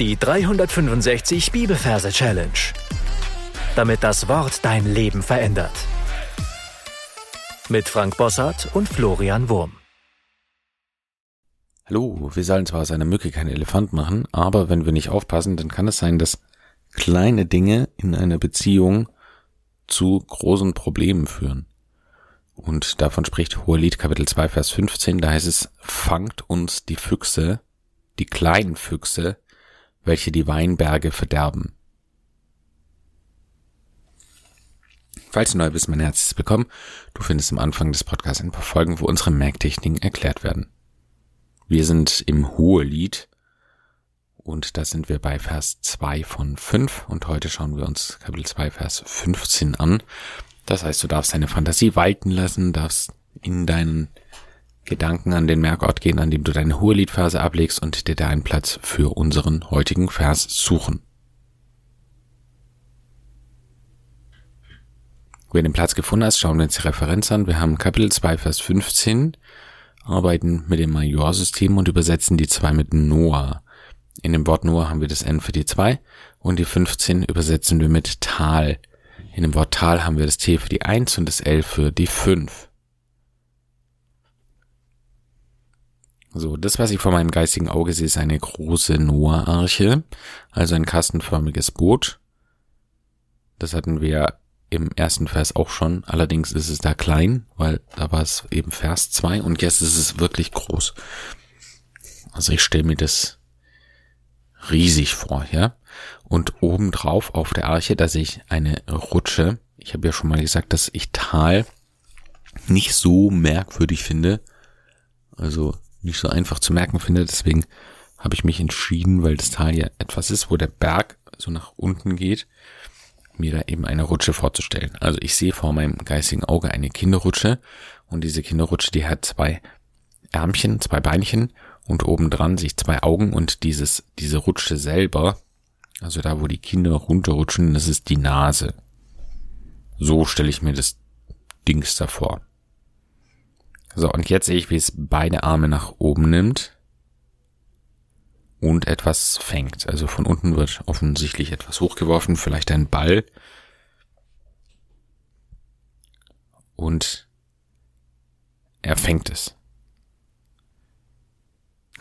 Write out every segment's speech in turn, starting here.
Die 365 Bibelverse Challenge. Damit das Wort dein Leben verändert. Mit Frank Bossart und Florian Wurm. Hallo, wir sollen zwar aus einer Mücke keinen Elefant machen, aber wenn wir nicht aufpassen, dann kann es sein, dass kleine Dinge in einer Beziehung zu großen Problemen führen. Und davon spricht Hohelied Kapitel 2 Vers 15, da heißt es, fangt uns die Füchse, die kleinen Füchse, welche die Weinberge verderben. Falls du neu bist, mein Herz willkommen. Du findest am Anfang des Podcasts ein paar Folgen, wo unsere Merktechniken erklärt werden. Wir sind im Hohelied und da sind wir bei Vers 2 von 5 und heute schauen wir uns Kapitel 2 Vers 15 an. Das heißt, du darfst deine Fantasie walten lassen, darfst in deinen Gedanken an den Merkort gehen, an dem du deine hohe Liedphase ablegst und dir da einen Platz für unseren heutigen Vers suchen. Wenn du den Platz gefunden hast, schauen wir uns die Referenz an. Wir haben Kapitel 2, Vers 15, arbeiten mit dem Majorsystem und übersetzen die 2 mit Noah. In dem Wort Noah haben wir das N für die 2 und die 15 übersetzen wir mit Tal. In dem Wort Tal haben wir das T für die 1 und das L für die 5. So, das, was ich vor meinem geistigen Auge sehe, ist eine große Noah-Arche, also ein kastenförmiges Boot. Das hatten wir im ersten Vers auch schon. Allerdings ist es da klein, weil da war es eben Vers 2 und jetzt ist es wirklich groß. Also ich stelle mir das riesig vor, ja. Und obendrauf auf der Arche, da sehe ich eine Rutsche. Ich habe ja schon mal gesagt, dass ich Tal nicht so merkwürdig finde. Also nicht so einfach zu merken finde. Deswegen habe ich mich entschieden, weil das Tal ja etwas ist, wo der Berg so nach unten geht, mir da eben eine Rutsche vorzustellen. Also ich sehe vor meinem geistigen Auge eine Kinderrutsche und diese Kinderrutsche, die hat zwei Ärmchen, zwei Beinchen und obendran sich zwei Augen und dieses, diese Rutsche selber, also da, wo die Kinder runterrutschen, das ist die Nase. So stelle ich mir das Dings davor. So, und jetzt sehe ich, wie es beide Arme nach oben nimmt und etwas fängt. Also von unten wird offensichtlich etwas hochgeworfen, vielleicht ein Ball. Und er fängt es.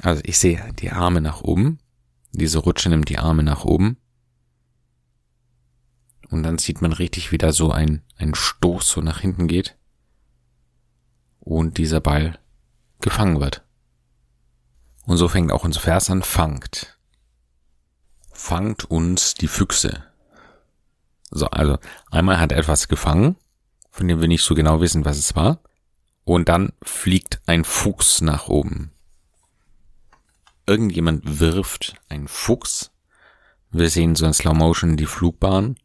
Also ich sehe die Arme nach oben. Diese Rutsche nimmt die Arme nach oben. Und dann sieht man richtig, wie da so ein, ein Stoß so nach hinten geht und dieser Ball gefangen wird. Und so fängt auch unser Vers an, fangt. Fangt uns die Füchse. So, also einmal hat etwas gefangen, von dem wir nicht so genau wissen, was es war. Und dann fliegt ein Fuchs nach oben. Irgendjemand wirft einen Fuchs. Wir sehen so in Slow Motion die Flugbahn.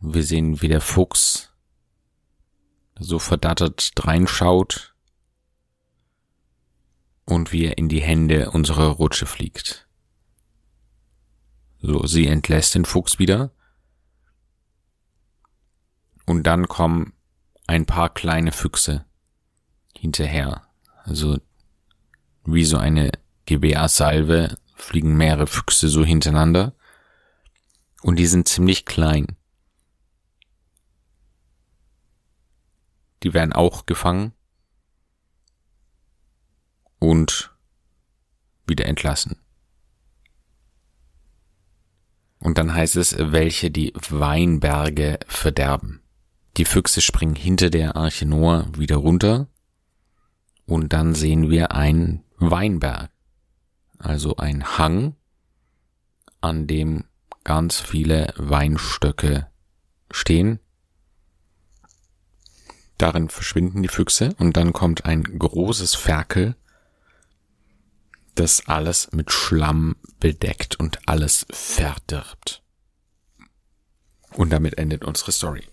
Wir sehen, wie der Fuchs so verdattert reinschaut und wie er in die Hände unserer Rutsche fliegt. So, sie entlässt den Fuchs wieder. Und dann kommen ein paar kleine Füchse hinterher. Also wie so eine Gewehrsalve fliegen mehrere Füchse so hintereinander. Und die sind ziemlich klein. Die werden auch gefangen und wieder entlassen. Und dann heißt es, welche die Weinberge verderben. Die Füchse springen hinter der Arche Noah wieder runter und dann sehen wir einen Weinberg, also ein Hang, an dem ganz viele Weinstöcke stehen Darin verschwinden die Füchse und dann kommt ein großes Ferkel, das alles mit Schlamm bedeckt und alles verdirbt. Und damit endet unsere Story.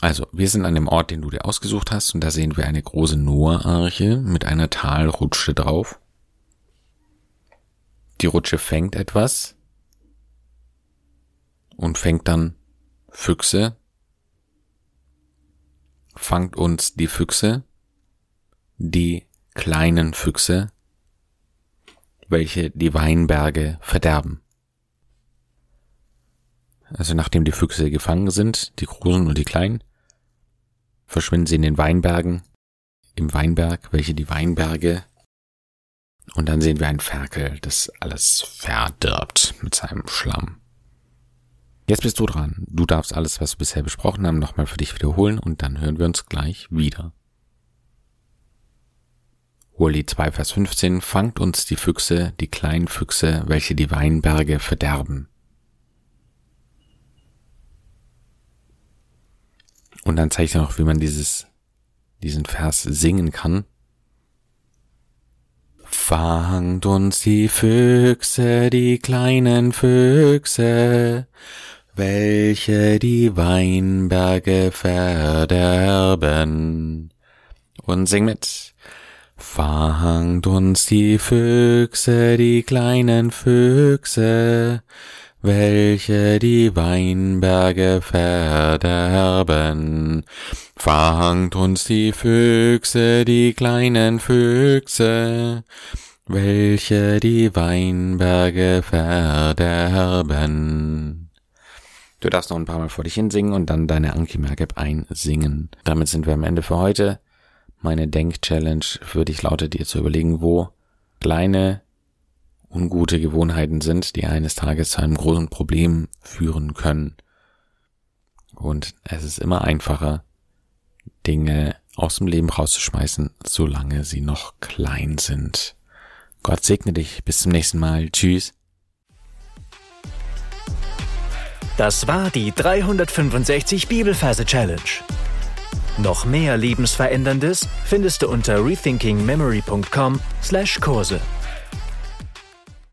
Also, wir sind an dem Ort, den du dir ausgesucht hast, und da sehen wir eine große Noah-Arche mit einer Talrutsche drauf. Die Rutsche fängt etwas und fängt dann Füchse, fangt uns die Füchse, die kleinen Füchse, welche die Weinberge verderben. Also nachdem die Füchse gefangen sind, die großen und die kleinen, verschwinden sie in den Weinbergen, im Weinberg, welche die Weinberge, und dann sehen wir ein Ferkel, das alles verdirbt mit seinem Schlamm. Jetzt bist du dran. Du darfst alles, was wir bisher besprochen haben, nochmal für dich wiederholen und dann hören wir uns gleich wieder. Hohelied 2, Vers 15, fangt uns die Füchse, die kleinen Füchse, welche die Weinberge verderben. Und dann zeige ich dir noch, wie man dieses, diesen Vers singen kann. Fangt uns die Füchse, die kleinen Füchse, welche die Weinberge verderben. Und sing mit. Fangt uns die Füchse, die kleinen Füchse, welche die Weinberge verderben. Fangt uns die Füchse, die kleinen Füchse, welche die Weinberge verderben. Du darfst noch ein paar Mal vor dich hinsingen und dann deine Anki Merkab einsingen. Damit sind wir am Ende für heute. Meine Denk-Challenge für dich lautet dir zu überlegen, wo kleine ungute Gewohnheiten sind, die eines Tages zu einem großen Problem führen können. Und es ist immer einfacher, Dinge aus dem Leben rauszuschmeißen, solange sie noch klein sind. Gott segne dich. Bis zum nächsten Mal. Tschüss. Das war die 365 Bibelferse Challenge. Noch mehr Lebensveränderndes findest du unter rethinkingmemory.com/Kurse.